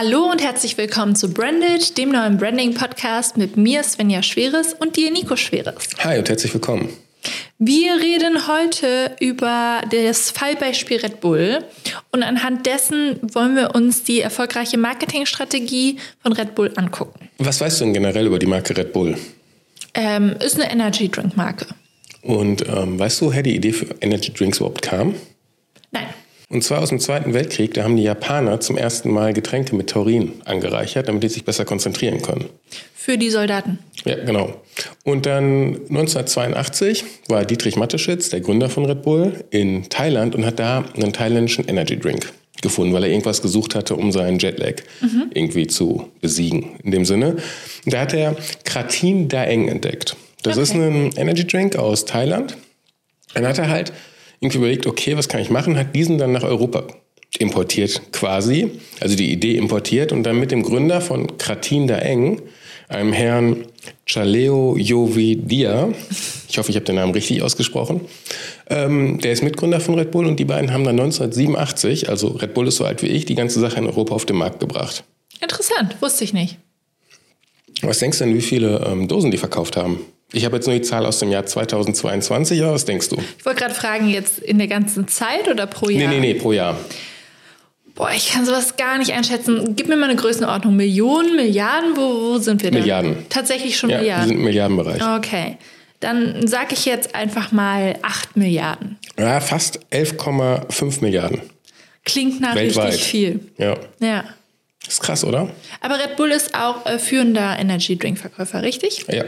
Hallo und herzlich willkommen zu Branded, dem neuen Branding-Podcast mit mir, Svenja Schweres, und dir, Nico Schweres. Hi und herzlich willkommen. Wir reden heute über das Fallbeispiel Red Bull und anhand dessen wollen wir uns die erfolgreiche Marketingstrategie von Red Bull angucken. Was weißt du denn generell über die Marke Red Bull? Ähm, ist eine Energy Drink Marke. Und ähm, weißt du, woher die Idee für Energy Drinks überhaupt kam? Nein. Und zwar aus dem Zweiten Weltkrieg, da haben die Japaner zum ersten Mal Getränke mit Taurin angereichert, damit die sich besser konzentrieren können. Für die Soldaten. Ja, genau. Und dann 1982 war Dietrich Mateschitz, der Gründer von Red Bull, in Thailand und hat da einen thailändischen Energy Drink gefunden, weil er irgendwas gesucht hatte, um seinen Jetlag mhm. irgendwie zu besiegen. In dem Sinne. Da hat er Kratin Daeng entdeckt. Das okay. ist ein Energy Drink aus Thailand. Dann hat er halt irgendwie überlegt, okay, was kann ich machen, hat diesen dann nach Europa importiert quasi, also die Idee importiert und dann mit dem Gründer von Kratin Daeng, einem Herrn Chaleo Jovidia, ich hoffe, ich habe den Namen richtig ausgesprochen, ähm, der ist Mitgründer von Red Bull und die beiden haben dann 1987, also Red Bull ist so alt wie ich, die ganze Sache in Europa auf den Markt gebracht. Interessant, wusste ich nicht. Was denkst du denn, wie viele ähm, Dosen die verkauft haben? Ich habe jetzt nur die Zahl aus dem Jahr 2022, aber was denkst du? Ich wollte gerade fragen, jetzt in der ganzen Zeit oder pro Jahr? Nee, nee, nee, pro Jahr. Boah, ich kann sowas gar nicht einschätzen. Gib mir mal eine Größenordnung. Millionen, Milliarden, wo, wo sind wir denn? Milliarden. Tatsächlich schon ja, Milliarden? Wir sind im Milliardenbereich. Okay. Dann sage ich jetzt einfach mal 8 Milliarden. Ja, fast 11,5 Milliarden. Klingt nach Weltweit. richtig viel. Ja. Ja. Ist krass, oder? Aber Red Bull ist auch äh, führender Energy-Drink-Verkäufer, richtig? Ja.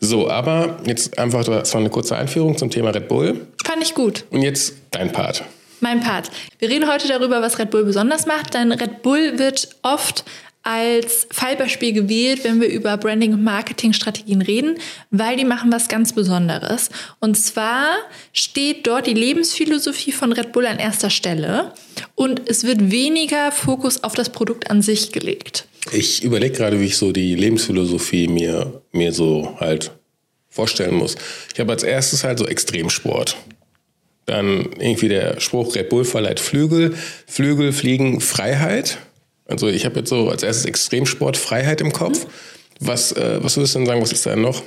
So, aber jetzt einfach, das war eine kurze Einführung zum Thema Red Bull. Fand ich gut. Und jetzt dein Part. Mein Part. Wir reden heute darüber, was Red Bull besonders macht, denn Red Bull wird oft als Fallbeispiel gewählt, wenn wir über Branding- und Marketingstrategien reden, weil die machen was ganz Besonderes. Und zwar steht dort die Lebensphilosophie von Red Bull an erster Stelle und es wird weniger Fokus auf das Produkt an sich gelegt. Ich überlege gerade, wie ich so die Lebensphilosophie mir, mir so halt vorstellen muss. Ich habe als erstes halt so Extremsport. Dann irgendwie der Spruch Red Bull verleiht Flügel. Flügel fliegen Freiheit. Also ich habe jetzt so als erstes Extremsport Freiheit im Kopf. Was, äh, was würdest du denn sagen, was ist da noch?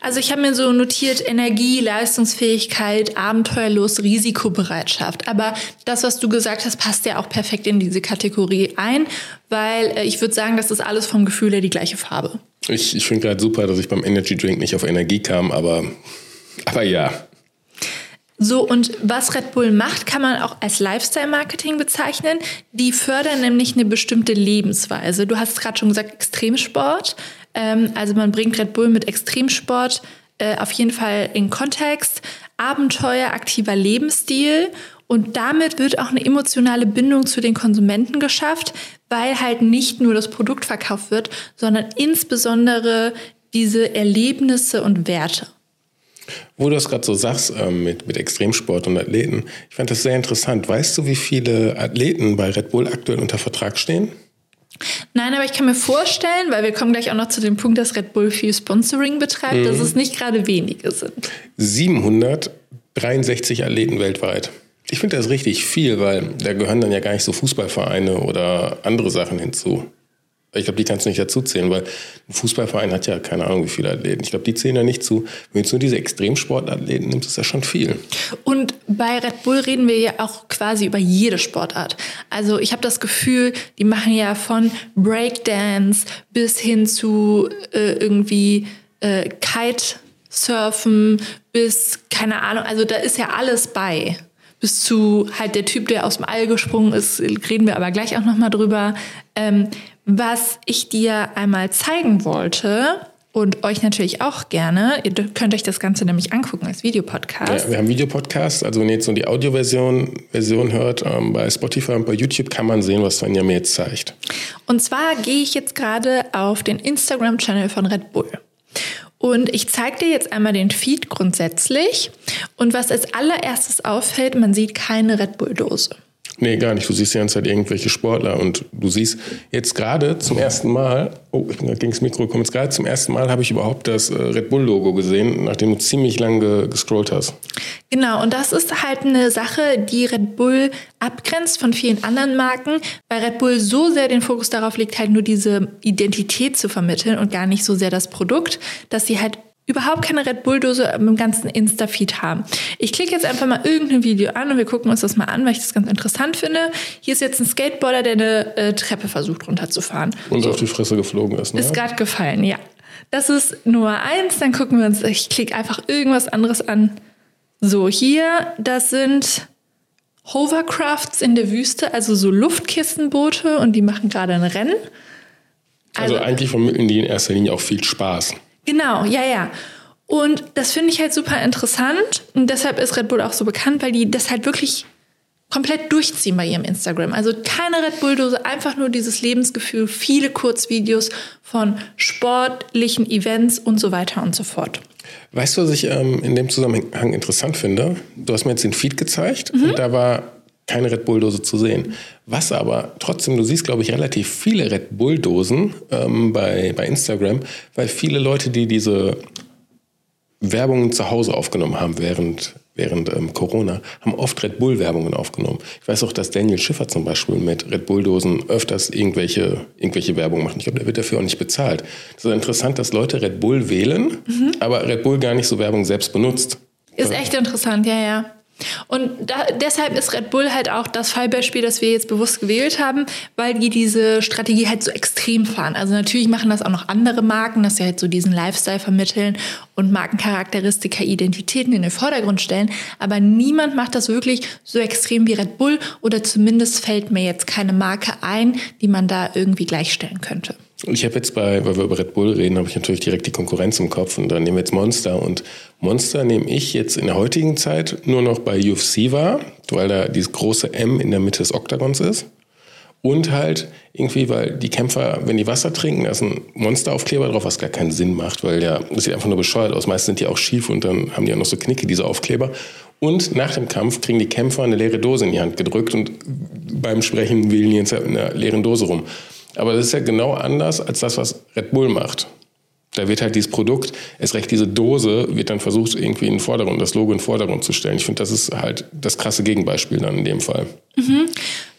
Also ich habe mir so notiert Energie, Leistungsfähigkeit, Abenteuerlos, Risikobereitschaft. Aber das, was du gesagt hast, passt ja auch perfekt in diese Kategorie ein, weil äh, ich würde sagen, das ist alles vom Gefühl her die gleiche Farbe. Ich, ich finde gerade super, dass ich beim Energy Drink nicht auf Energie kam, aber, aber ja. So, und was Red Bull macht, kann man auch als Lifestyle-Marketing bezeichnen. Die fördern nämlich eine bestimmte Lebensweise. Du hast gerade schon gesagt, Extremsport. Ähm, also man bringt Red Bull mit Extremsport äh, auf jeden Fall in Kontext. Abenteuer, aktiver Lebensstil. Und damit wird auch eine emotionale Bindung zu den Konsumenten geschafft, weil halt nicht nur das Produkt verkauft wird, sondern insbesondere diese Erlebnisse und Werte. Wo du das gerade so sagst ähm, mit, mit Extremsport und Athleten, ich fand das sehr interessant. Weißt du, wie viele Athleten bei Red Bull aktuell unter Vertrag stehen? Nein, aber ich kann mir vorstellen, weil wir kommen gleich auch noch zu dem Punkt, dass Red Bull viel Sponsoring betreibt, mhm. dass es nicht gerade wenige sind. 763 Athleten weltweit. Ich finde das richtig viel, weil da gehören dann ja gar nicht so Fußballvereine oder andere Sachen hinzu. Ich glaube, die kannst du nicht dazu zählen, weil ein Fußballverein hat ja keine Ahnung, wie viele Athleten. Ich glaube, die zählen ja nicht zu. Wenn du nur diese Extremsportathleten nimmst, ist das schon viel. Und bei Red Bull reden wir ja auch quasi über jede Sportart. Also ich habe das Gefühl, die machen ja von Breakdance bis hin zu äh, irgendwie äh, Kitesurfen bis, keine Ahnung, also da ist ja alles bei bis zu halt der Typ, der aus dem All gesprungen ist, reden wir aber gleich auch nochmal drüber. Ähm, was ich dir einmal zeigen wollte und euch natürlich auch gerne, ihr könnt euch das Ganze nämlich angucken als Videopodcast. Ja, wir haben Videopodcast, also wenn ihr jetzt nur die Audioversion Version hört, ähm, bei Spotify und bei YouTube kann man sehen, was Svenja mir jetzt zeigt. Und zwar gehe ich jetzt gerade auf den Instagram-Channel von Red Bull. Und ich zeige dir jetzt einmal den Feed grundsätzlich. Und was als allererstes auffällt, man sieht keine Red Bull-Dose. Nee, gar nicht. Du siehst die ganze Zeit irgendwelche Sportler und du siehst jetzt gerade zum ersten Mal, oh, ich bin gerade das Mikro gekommen, jetzt gerade zum ersten Mal habe ich überhaupt das äh, Red Bull-Logo gesehen, nachdem du ziemlich lange gescrollt hast. Genau, und das ist halt eine Sache, die Red Bull abgrenzt von vielen anderen Marken, weil Red Bull so sehr den Fokus darauf legt, halt nur diese Identität zu vermitteln und gar nicht so sehr das Produkt, dass sie halt überhaupt keine Red Bull-Dose im ganzen Insta-Feed haben. Ich klicke jetzt einfach mal irgendein Video an und wir gucken uns das mal an, weil ich das ganz interessant finde. Hier ist jetzt ein Skateboarder, der eine äh, Treppe versucht runterzufahren. Und so. auf die Fresse geflogen ist. Ne? Ist gerade gefallen, ja. Das ist Nummer eins. Dann gucken wir uns, ich klicke einfach irgendwas anderes an. So, hier, das sind Hovercrafts in der Wüste, also so Luftkissenboote und die machen gerade ein Rennen. Also, also eigentlich vermitteln die in erster Linie auch viel Spaß. Genau, ja, ja. Und das finde ich halt super interessant. Und deshalb ist Red Bull auch so bekannt, weil die das halt wirklich komplett durchziehen bei ihrem Instagram. Also keine Red Bull-Dose, einfach nur dieses Lebensgefühl, viele Kurzvideos von sportlichen Events und so weiter und so fort. Weißt du, was ich ähm, in dem Zusammenhang interessant finde? Du hast mir jetzt den Feed gezeigt mhm. und da war keine Red Bull-Dose zu sehen. Was aber trotzdem, du siehst, glaube ich, relativ viele Red Bull-Dosen ähm, bei, bei Instagram, weil viele Leute, die diese Werbungen zu Hause aufgenommen haben während, während ähm, Corona, haben oft Red Bull-Werbungen aufgenommen. Ich weiß auch, dass Daniel Schiffer zum Beispiel mit Red Bull-Dosen öfters irgendwelche, irgendwelche Werbung macht. Ich glaube, der wird dafür auch nicht bezahlt. Das ist interessant, dass Leute Red Bull wählen, mhm. aber Red Bull gar nicht so Werbung selbst benutzt. Ist echt interessant, ja, ja. Und da, deshalb ist Red Bull halt auch das Fallbeispiel, das wir jetzt bewusst gewählt haben, weil die diese Strategie halt so extrem fahren. Also natürlich machen das auch noch andere Marken, dass sie halt so diesen Lifestyle vermitteln und Markencharakteristika, Identitäten in den Vordergrund stellen. Aber niemand macht das wirklich so extrem wie Red Bull oder zumindest fällt mir jetzt keine Marke ein, die man da irgendwie gleichstellen könnte. Ich habe jetzt bei, weil wir über Red Bull reden, habe ich natürlich direkt die Konkurrenz im Kopf und dann nehmen wir jetzt Monster und Monster nehme ich jetzt in der heutigen Zeit nur noch bei UFC wahr, weil da dieses große M in der Mitte des Oktagons ist. Und halt irgendwie, weil die Kämpfer, wenn die Wasser trinken, da ist ein Monsteraufkleber drauf, was gar keinen Sinn macht, weil der, das sieht einfach nur bescheuert aus. Meistens sind die auch schief und dann haben die auch noch so Knicke, diese Aufkleber. Und nach dem Kampf kriegen die Kämpfer eine leere Dose in die Hand gedrückt und beim Sprechen wählen die jetzt in einer leeren Dose rum. Aber das ist ja genau anders als das, was Red Bull macht. Da wird halt dieses Produkt, erst recht diese Dose, wird dann versucht, irgendwie in den Vordergrund, das Logo in den Vordergrund zu stellen. Ich finde, das ist halt das krasse Gegenbeispiel dann in dem Fall. Mhm.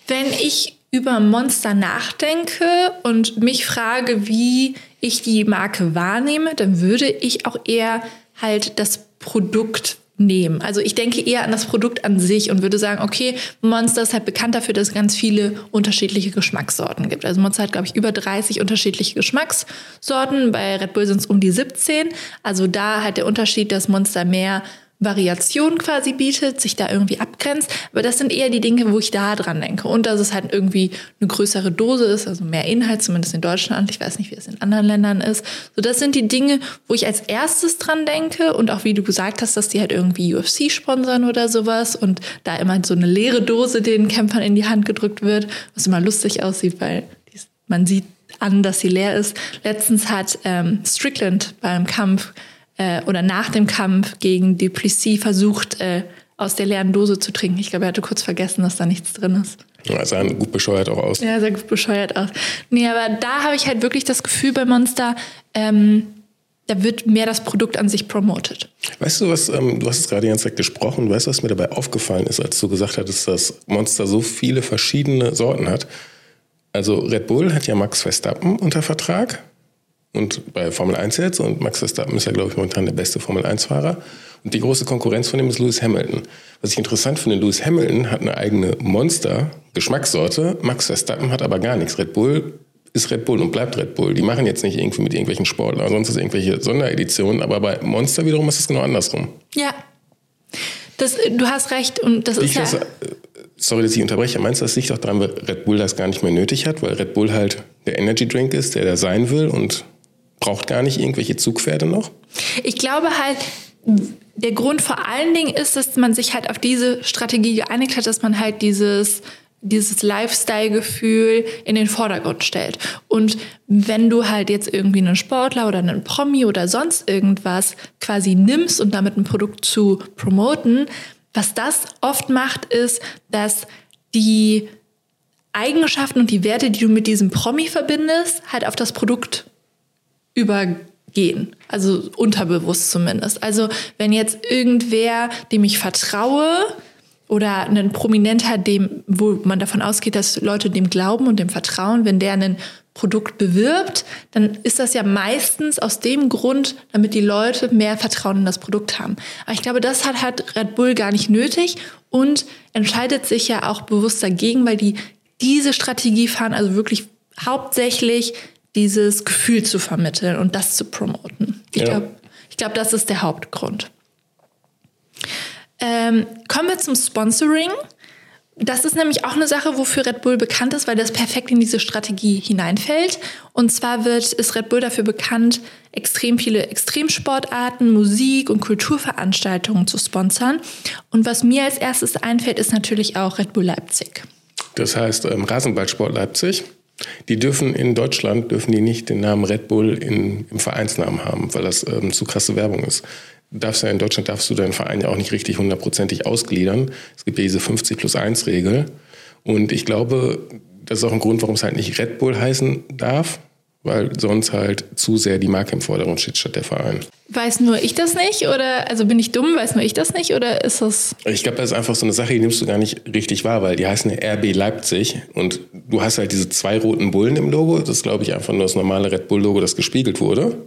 Wenn ich über Monster nachdenke und mich frage, wie ich die Marke wahrnehme, dann würde ich auch eher halt das Produkt nehmen. Also ich denke eher an das Produkt an sich und würde sagen, okay, Monster ist halt bekannt dafür, dass es ganz viele unterschiedliche Geschmackssorten gibt. Also Monster hat, glaube ich, über 30 unterschiedliche Geschmackssorten. Bei Red Bull sind es um die 17. Also da hat der Unterschied, dass Monster mehr Variation quasi bietet, sich da irgendwie abgrenzt. Aber das sind eher die Dinge, wo ich da dran denke. Und dass es halt irgendwie eine größere Dose ist, also mehr Inhalt, zumindest in Deutschland. Ich weiß nicht, wie es in anderen Ländern ist. So, das sind die Dinge, wo ich als erstes dran denke. Und auch wie du gesagt hast, dass die halt irgendwie UFC sponsern oder sowas. Und da immer so eine leere Dose den Kämpfern in die Hand gedrückt wird, was immer lustig aussieht, weil man sieht an, dass sie leer ist. Letztens hat ähm, Strickland beim Kampf äh, oder nach dem Kampf gegen Duplessis versucht, äh, aus der leeren Dose zu trinken. Ich glaube, er hatte kurz vergessen, dass da nichts drin ist. Ja, sah gut bescheuert auch aus. Ja, sah gut bescheuert aus. Nee, aber da habe ich halt wirklich das Gefühl bei Monster, ähm, da wird mehr das Produkt an sich promotet. Weißt du, was, ähm, du hast es gerade die ganze Zeit gesprochen, weißt du, was mir dabei aufgefallen ist, als du gesagt hattest, dass Monster so viele verschiedene Sorten hat? Also Red Bull hat ja Max Verstappen unter Vertrag und bei Formel 1 jetzt. Und Max Verstappen ist ja, glaube ich, momentan der beste Formel 1-Fahrer. Und die große Konkurrenz von ihm ist Lewis Hamilton. Was ich interessant finde, Lewis Hamilton hat eine eigene Monster-Geschmackssorte. Max Verstappen hat aber gar nichts. Red Bull ist Red Bull und bleibt Red Bull. Die machen jetzt nicht irgendwie mit irgendwelchen Sportlern oder sonst irgendwelche Sondereditionen, aber bei Monster wiederum ist es genau andersrum. Ja. Das, du hast recht und das ich ist ja... Das, sorry, dass ich unterbreche. Meinst du, das liegt doch daran, weil Red Bull das gar nicht mehr nötig hat, weil Red Bull halt der Energy Drink ist, der da sein will und braucht gar nicht irgendwelche Zugpferde noch? Ich glaube halt, der Grund vor allen Dingen ist, dass man sich halt auf diese Strategie geeinigt hat, dass man halt dieses dieses Lifestyle-Gefühl in den Vordergrund stellt. Und wenn du halt jetzt irgendwie einen Sportler oder einen Promi oder sonst irgendwas quasi nimmst und damit ein Produkt zu promoten, was das oft macht, ist, dass die Eigenschaften und die Werte, die du mit diesem Promi verbindest, halt auf das Produkt übergehen. Also unterbewusst zumindest. Also wenn jetzt irgendwer, dem ich vertraue, oder ein Prominenter, dem, wo man davon ausgeht, dass Leute dem glauben und dem vertrauen, wenn der ein Produkt bewirbt, dann ist das ja meistens aus dem Grund, damit die Leute mehr Vertrauen in das Produkt haben. Aber ich glaube, das hat halt Red Bull gar nicht nötig und entscheidet sich ja auch bewusst dagegen, weil die diese Strategie fahren, also wirklich hauptsächlich dieses Gefühl zu vermitteln und das zu promoten. Ich ja. glaube, ich glaube, das ist der Hauptgrund. Ähm, kommen wir zum Sponsoring. Das ist nämlich auch eine Sache, wofür Red Bull bekannt ist, weil das perfekt in diese Strategie hineinfällt. Und zwar wird, ist Red Bull dafür bekannt, extrem viele Extremsportarten, Musik und Kulturveranstaltungen zu sponsern. Und was mir als erstes einfällt, ist natürlich auch Red Bull Leipzig. Das heißt ähm, Rasenballsport Leipzig. Die dürfen in Deutschland dürfen die nicht den Namen Red Bull in, im Vereinsnamen haben, weil das ähm, zu krasse Werbung ist darfst ja in Deutschland darfst du deinen Verein ja auch nicht richtig hundertprozentig ausgliedern. Es gibt ja diese 50 plus 1 Regel. Und ich glaube, das ist auch ein Grund, warum es halt nicht Red Bull heißen darf, weil sonst halt zu sehr die Marke im Vordergrund steht statt der Verein. Weiß nur ich das nicht oder also bin ich dumm, weiß nur ich das nicht oder ist das? Ich glaube, das ist einfach so eine Sache, die nimmst du gar nicht richtig wahr, weil die heißen ja RB Leipzig und du hast halt diese zwei roten Bullen im Logo. Das ist, glaube ich, einfach nur das normale Red Bull Logo, das gespiegelt wurde.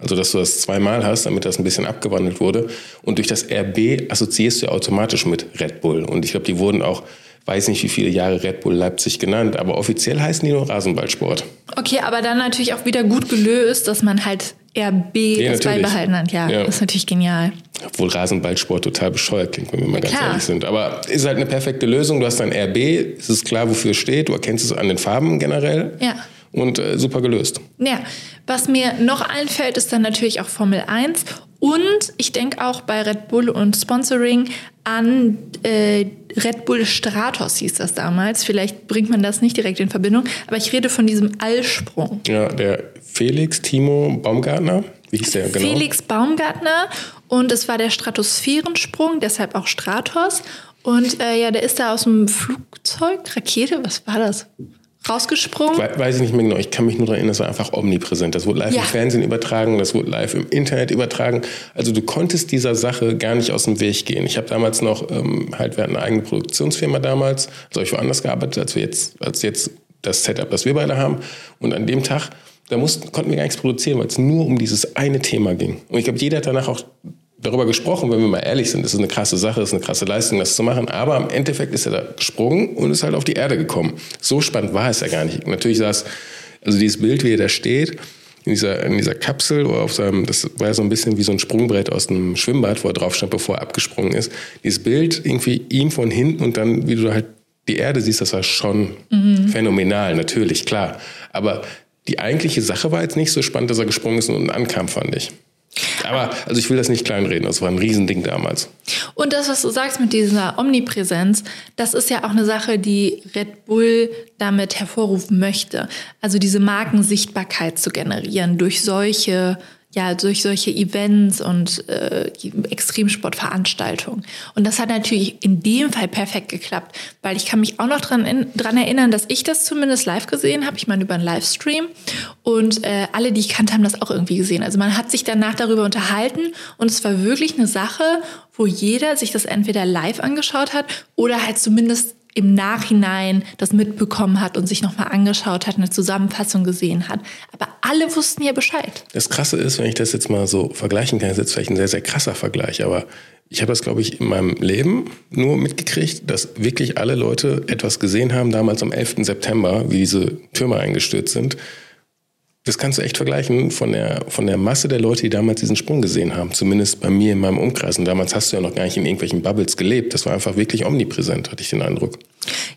Also, dass du das zweimal hast, damit das ein bisschen abgewandelt wurde. Und durch das RB assoziierst du automatisch mit Red Bull. Und ich glaube, die wurden auch, weiß nicht wie viele Jahre Red Bull Leipzig genannt, aber offiziell heißen die nur Rasenballsport. Okay, aber dann natürlich auch wieder gut gelöst, dass man halt RB ja, das beibehalten hat. Ja, ja, das ist natürlich genial. Obwohl Rasenballsport total bescheuert klingt, wenn wir mal ja, ganz klar. ehrlich sind. Aber ist halt eine perfekte Lösung. Du hast ein RB, es ist klar, wofür es steht. Du erkennst es an den Farben generell. Ja und äh, super gelöst. Ja, was mir noch einfällt, ist dann natürlich auch Formel 1 und ich denke auch bei Red Bull und Sponsoring an äh, Red Bull Stratos hieß das damals. Vielleicht bringt man das nicht direkt in Verbindung, aber ich rede von diesem Allsprung. Ja, der Felix Timo Baumgartner. Wie hieß der genau? Felix Baumgartner und es war der Stratosphärensprung, deshalb auch Stratos. Und äh, ja, der ist da aus dem Flugzeug, Rakete, was war das? Rausgesprungen? weiß ich nicht mehr genau. Ich kann mich nur daran erinnern, das war einfach omnipräsent. Das wurde live ja. im Fernsehen übertragen, das wurde live im Internet übertragen. Also du konntest dieser Sache gar nicht aus dem Weg gehen. Ich habe damals noch, ähm, halt, wir hatten eine eigene Produktionsfirma damals, also ich woanders gearbeitet, als wir jetzt, als jetzt das Setup, das wir beide haben. Und an dem Tag, da mussten, konnten wir gar nichts produzieren, weil es nur um dieses eine Thema ging. Und ich glaube, jeder hat danach auch darüber gesprochen, wenn wir mal ehrlich sind. Das ist eine krasse Sache, das ist eine krasse Leistung, das zu machen. Aber im Endeffekt ist er da gesprungen und ist halt auf die Erde gekommen. So spannend war es ja gar nicht. Natürlich saß, also dieses Bild, wie er da steht, in dieser, in dieser Kapsel oder auf seinem, das war ja so ein bisschen wie so ein Sprungbrett aus einem Schwimmbad, wo er drauf stand, bevor er abgesprungen ist. Dieses Bild irgendwie ihm von hinten und dann, wie du halt die Erde siehst, das war schon mhm. phänomenal, natürlich, klar. Aber die eigentliche Sache war jetzt nicht so spannend, dass er gesprungen ist und ankam, fand ich. Aber also ich will das nicht kleinreden, das war ein Riesending damals. Und das, was du sagst mit dieser Omnipräsenz, das ist ja auch eine Sache, die Red Bull damit hervorrufen möchte. Also diese Markensichtbarkeit zu generieren durch solche ja, durch solche Events und äh, Extremsportveranstaltungen. Und das hat natürlich in dem Fall perfekt geklappt, weil ich kann mich auch noch dran, dran erinnern, dass ich das zumindest live gesehen habe. Ich meine über einen Livestream und äh, alle, die ich kannte, haben das auch irgendwie gesehen. Also man hat sich danach darüber unterhalten und es war wirklich eine Sache, wo jeder sich das entweder live angeschaut hat oder halt zumindest im Nachhinein das mitbekommen hat und sich nochmal angeschaut hat, eine Zusammenfassung gesehen hat. Aber alle wussten ja Bescheid. Das Krasse ist, wenn ich das jetzt mal so vergleichen kann, ist jetzt vielleicht ein sehr, sehr krasser Vergleich, aber ich habe das, glaube ich, in meinem Leben nur mitgekriegt, dass wirklich alle Leute etwas gesehen haben, damals am 11. September, wie diese Türme eingestürzt sind das kannst du echt vergleichen von der, von der Masse der Leute, die damals diesen Sprung gesehen haben. Zumindest bei mir in meinem Umkreis. Und damals hast du ja noch gar nicht in irgendwelchen Bubbles gelebt. Das war einfach wirklich omnipräsent, hatte ich den Eindruck.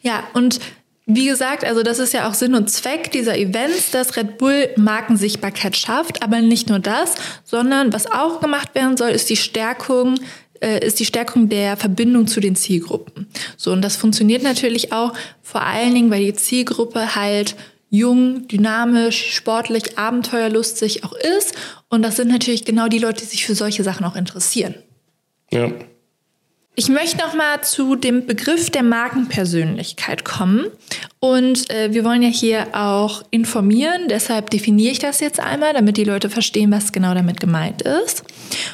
Ja, und wie gesagt, also das ist ja auch Sinn und Zweck dieser Events, dass Red Bull Markensichtbarkeit schafft. Aber nicht nur das, sondern was auch gemacht werden soll, ist die Stärkung äh, ist die Stärkung der Verbindung zu den Zielgruppen. So, und das funktioniert natürlich auch vor allen Dingen, weil die Zielgruppe halt jung, dynamisch, sportlich, abenteuerlustig auch ist. Und das sind natürlich genau die Leute, die sich für solche Sachen auch interessieren. Ja. Ich möchte noch mal zu dem Begriff der Markenpersönlichkeit kommen. Und äh, wir wollen ja hier auch informieren, deshalb definiere ich das jetzt einmal, damit die Leute verstehen, was genau damit gemeint ist.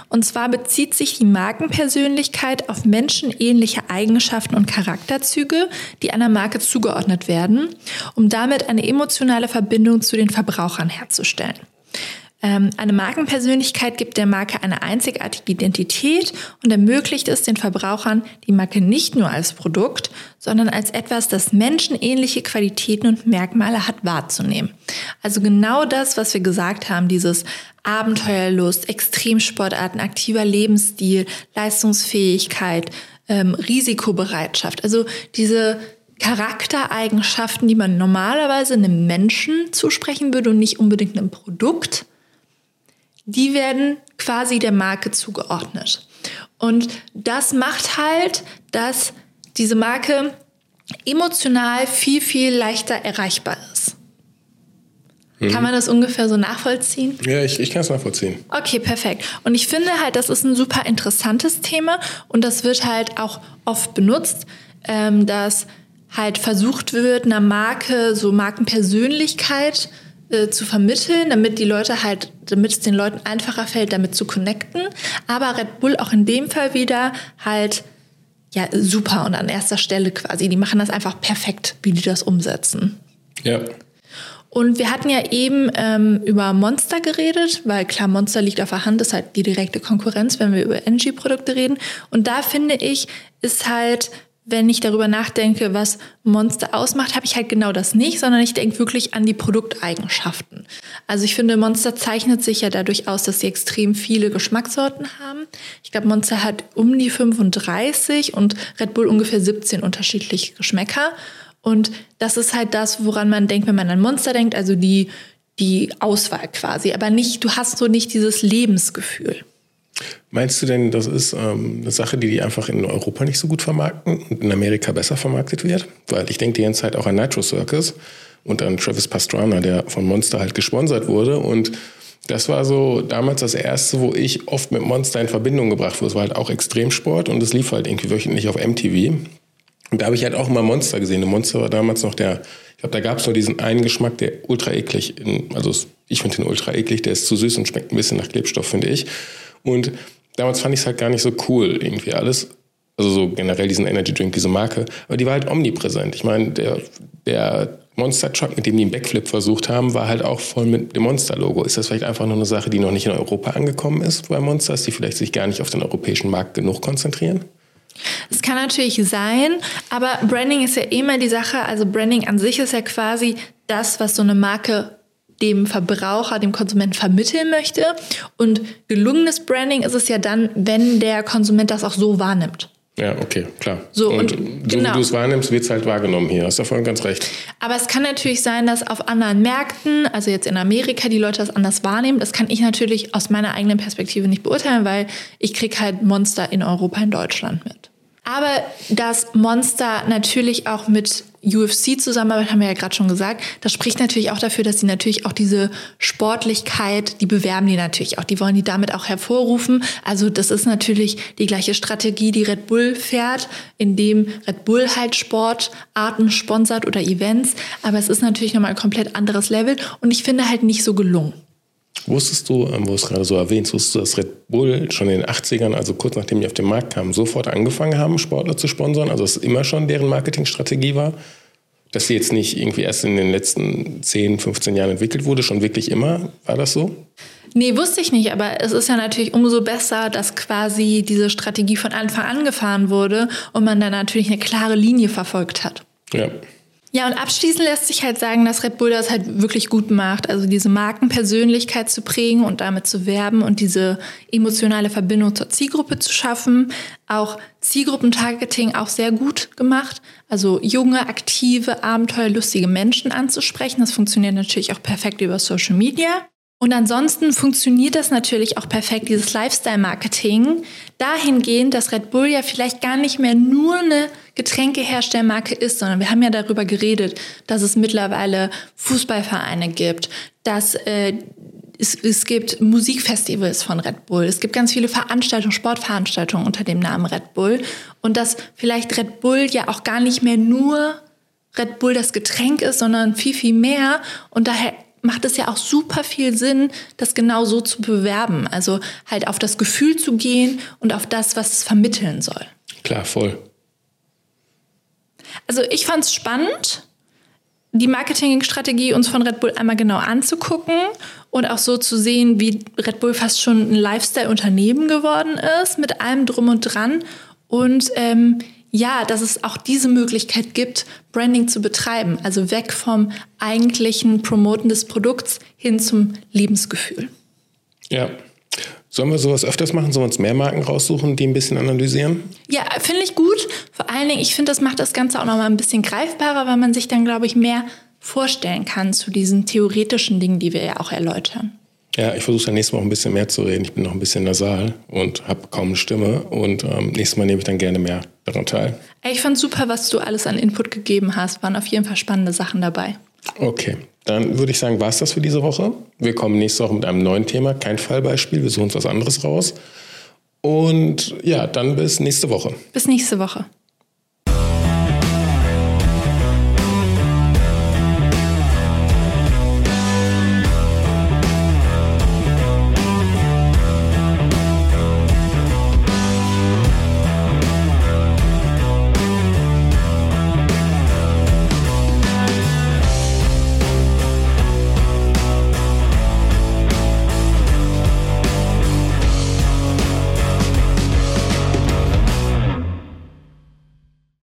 Und zwar bezieht sich die Markenpersönlichkeit auf menschenähnliche Eigenschaften und Charakterzüge, die einer Marke zugeordnet werden, um damit eine emotionale Verbindung zu den Verbrauchern herzustellen. Ähm, eine Markenpersönlichkeit gibt der Marke eine einzigartige Identität und ermöglicht es den Verbrauchern, die Marke nicht nur als Produkt, sondern als etwas, das menschenähnliche Qualitäten und Merkmale hat, wahrzunehmen. Also genau das, was wir gesagt haben, dieses Abenteuerlust, Extremsportarten, aktiver Lebensstil, Leistungsfähigkeit, ähm, Risikobereitschaft. Also diese Charaktereigenschaften, die man normalerweise einem Menschen zusprechen würde und nicht unbedingt einem Produkt, die werden quasi der Marke zugeordnet. Und das macht halt, dass diese Marke emotional viel, viel leichter erreichbar ist. Mhm. Kann man das ungefähr so nachvollziehen? Ja, ich, ich kann es nachvollziehen. Okay, perfekt. Und ich finde halt, das ist ein super interessantes Thema und das wird halt auch oft benutzt, ähm, dass halt versucht wird, einer Marke so Markenpersönlichkeit äh, zu vermitteln, damit die Leute halt, damit es den Leuten einfacher fällt, damit zu connecten. Aber Red Bull auch in dem Fall wieder halt ja super und an erster Stelle quasi. Die machen das einfach perfekt, wie die das umsetzen. Ja. Und wir hatten ja eben ähm, über Monster geredet, weil klar, Monster liegt auf der Hand, ist halt die direkte Konkurrenz, wenn wir über Energy-Produkte reden. Und da finde ich, ist halt wenn ich darüber nachdenke, was Monster ausmacht, habe ich halt genau das nicht, sondern ich denke wirklich an die Produkteigenschaften. Also ich finde, Monster zeichnet sich ja dadurch aus, dass sie extrem viele Geschmackssorten haben. Ich glaube, Monster hat um die 35 und Red Bull ungefähr 17 unterschiedliche Geschmäcker. Und das ist halt das, woran man denkt, wenn man an Monster denkt, also die, die Auswahl quasi. Aber nicht, du hast so nicht dieses Lebensgefühl. Meinst du denn, das ist ähm, eine Sache, die die einfach in Europa nicht so gut vermarkten und in Amerika besser vermarktet wird? Weil ich denke die ganze Zeit auch an Nitro Circus und an Travis Pastrana, der von Monster halt gesponsert wurde. Und das war so damals das erste, wo ich oft mit Monster in Verbindung gebracht wurde. Es war halt auch Extremsport und es lief halt irgendwie wöchentlich auf MTV. Und da habe ich halt auch immer Monster gesehen. Und Monster war damals noch der, ich glaube, da gab es nur diesen einen Geschmack, der ultra eklig, also ich finde den ultra eklig, der ist zu süß und schmeckt ein bisschen nach Klebstoff, finde ich. Und damals fand ich es halt gar nicht so cool, irgendwie alles. Also so generell diesen Energy Drink, diese Marke. Aber die war halt omnipräsent. Ich meine, der, der Monster Truck, mit dem die einen Backflip versucht haben, war halt auch voll mit dem Monster-Logo. Ist das vielleicht einfach nur eine Sache, die noch nicht in Europa angekommen ist bei Monsters, die vielleicht sich gar nicht auf den europäischen Markt genug konzentrieren? Es kann natürlich sein, aber Branding ist ja immer die Sache. Also Branding an sich ist ja quasi das, was so eine Marke dem Verbraucher, dem Konsument vermitteln möchte. Und gelungenes Branding ist es ja dann, wenn der Konsument das auch so wahrnimmt. Ja, okay, klar. So, und, und so genau. wie du es wahrnimmst, wird es halt wahrgenommen hier. Hast du voll ganz recht. Aber es kann natürlich sein, dass auf anderen Märkten, also jetzt in Amerika, die Leute das anders wahrnehmen. Das kann ich natürlich aus meiner eigenen Perspektive nicht beurteilen, weil ich kriege halt Monster in Europa, in Deutschland mit. Aber dass Monster natürlich auch mit UFC zusammenarbeitet, haben wir ja gerade schon gesagt, das spricht natürlich auch dafür, dass sie natürlich auch diese Sportlichkeit, die bewerben die natürlich auch, die wollen die damit auch hervorrufen. Also das ist natürlich die gleiche Strategie, die Red Bull fährt, indem Red Bull halt Sportarten sponsert oder Events. Aber es ist natürlich nochmal ein komplett anderes Level und ich finde halt nicht so gelungen. Wusstest du, ähm, wo du es gerade so erwähnst, wusstest du, dass Red Bull schon in den 80ern, also kurz nachdem die auf den Markt kamen, sofort angefangen haben, Sportler zu sponsern? Also dass es immer schon deren Marketingstrategie war? Dass sie jetzt nicht irgendwie erst in den letzten 10, 15 Jahren entwickelt wurde, schon wirklich immer? War das so? Nee, wusste ich nicht, aber es ist ja natürlich umso besser, dass quasi diese Strategie von Anfang an gefahren wurde und man dann natürlich eine klare Linie verfolgt hat. Ja. Ja, und abschließend lässt sich halt sagen, dass Red Bull das halt wirklich gut macht. Also diese Markenpersönlichkeit zu prägen und damit zu werben und diese emotionale Verbindung zur Zielgruppe zu schaffen. Auch Zielgruppentargeting auch sehr gut gemacht. Also junge, aktive, abenteuerlustige Menschen anzusprechen. Das funktioniert natürlich auch perfekt über Social Media. Und ansonsten funktioniert das natürlich auch perfekt, dieses Lifestyle-Marketing, dahingehend, dass Red Bull ja vielleicht gar nicht mehr nur eine Getränkeherstellmarke ist, sondern wir haben ja darüber geredet, dass es mittlerweile Fußballvereine gibt, dass äh, es, es gibt Musikfestivals von Red Bull. Es gibt ganz viele Veranstaltungen, Sportveranstaltungen unter dem Namen Red Bull. Und dass vielleicht Red Bull ja auch gar nicht mehr nur Red Bull das Getränk ist, sondern viel, viel mehr. Und daher macht es ja auch super viel Sinn, das genau so zu bewerben. Also halt auf das Gefühl zu gehen und auf das, was es vermitteln soll. Klar, voll. Also ich fand es spannend, die Marketingstrategie uns von Red Bull einmal genau anzugucken und auch so zu sehen, wie Red Bull fast schon ein Lifestyle-Unternehmen geworden ist, mit allem drum und dran. Und ähm, ja, dass es auch diese Möglichkeit gibt, Branding zu betreiben. Also weg vom eigentlichen Promoten des Produkts hin zum Lebensgefühl. Ja. Sollen wir sowas öfters machen? Sollen wir uns mehr Marken raussuchen, die ein bisschen analysieren? Ja, finde ich gut. Vor allen Dingen, ich finde, das macht das Ganze auch noch mal ein bisschen greifbarer, weil man sich dann, glaube ich, mehr vorstellen kann zu diesen theoretischen Dingen, die wir ja auch erläutern. Ja, ich versuche dann nächstes Mal auch ein bisschen mehr zu reden. Ich bin noch ein bisschen nasal und habe kaum eine Stimme. Und ähm, nächstes Mal nehme ich dann gerne mehr daran teil. Ich fand super, was du alles an Input gegeben hast. Waren auf jeden Fall spannende Sachen dabei. Okay, dann würde ich sagen, war es das für diese Woche. Wir kommen nächste Woche mit einem neuen Thema. Kein Fallbeispiel, wir suchen uns was anderes raus. Und ja, dann bis nächste Woche. Bis nächste Woche.